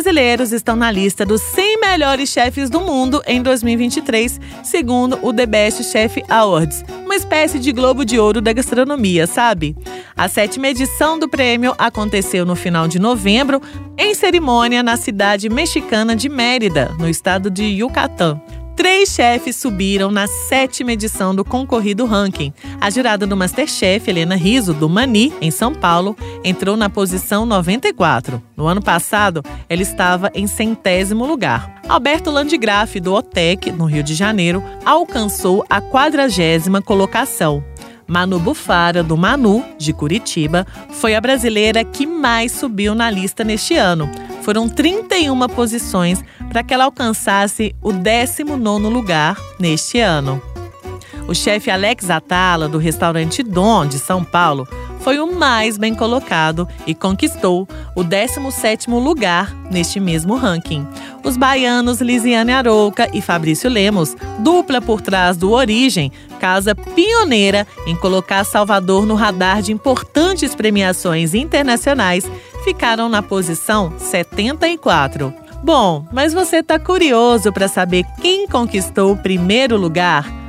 Brasileiros estão na lista dos 100 melhores chefes do mundo em 2023, segundo o The Best Chef Awards, uma espécie de globo de ouro da gastronomia, sabe? A sétima edição do prêmio aconteceu no final de novembro, em cerimônia na cidade mexicana de Mérida, no estado de Yucatán. Três chefes subiram na sétima edição do concorrido ranking. A jurada do Masterchef, Helena Riso, do Mani, em São Paulo, entrou na posição 94. No ano passado, ela estava em centésimo lugar. Alberto Landgraf, do OTEC, no Rio de Janeiro, alcançou a quadragésima colocação. Manu Bufara, do Manu, de Curitiba, foi a brasileira que mais subiu na lista neste ano. Foram 31 posições para que ela alcançasse o 19 lugar neste ano. O chefe Alex Atala, do restaurante Dom, de São Paulo, foi o mais bem colocado e conquistou o 17º lugar neste mesmo ranking. Os baianos Lisiane Arouca e Fabrício Lemos, dupla por trás do Origem, casa pioneira em colocar Salvador no radar de importantes premiações internacionais, ficaram na posição 74. Bom, mas você está curioso para saber quem conquistou o primeiro lugar?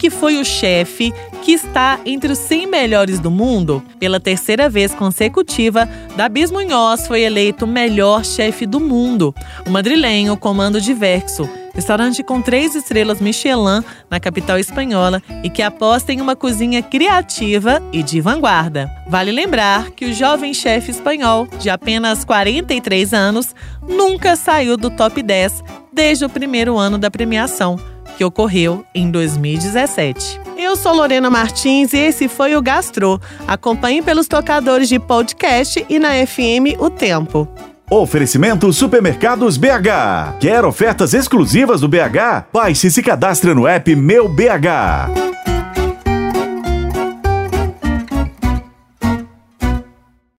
Que foi o chefe que está entre os 100 melhores do mundo? Pela terceira vez consecutiva, Dabis Munhoz foi eleito melhor chefe do mundo. O madrilenho comando diverso, restaurante com três estrelas Michelin na capital espanhola e que aposta em uma cozinha criativa e de vanguarda. Vale lembrar que o jovem chefe espanhol, de apenas 43 anos, nunca saiu do top 10 desde o primeiro ano da premiação que ocorreu em 2017. Eu sou Lorena Martins e esse foi o Gastro. Acompanhe pelos tocadores de podcast e na FM O Tempo. Oferecimento Supermercados BH. Quer ofertas exclusivas do BH? Baixe e se cadastre no app Meu BH.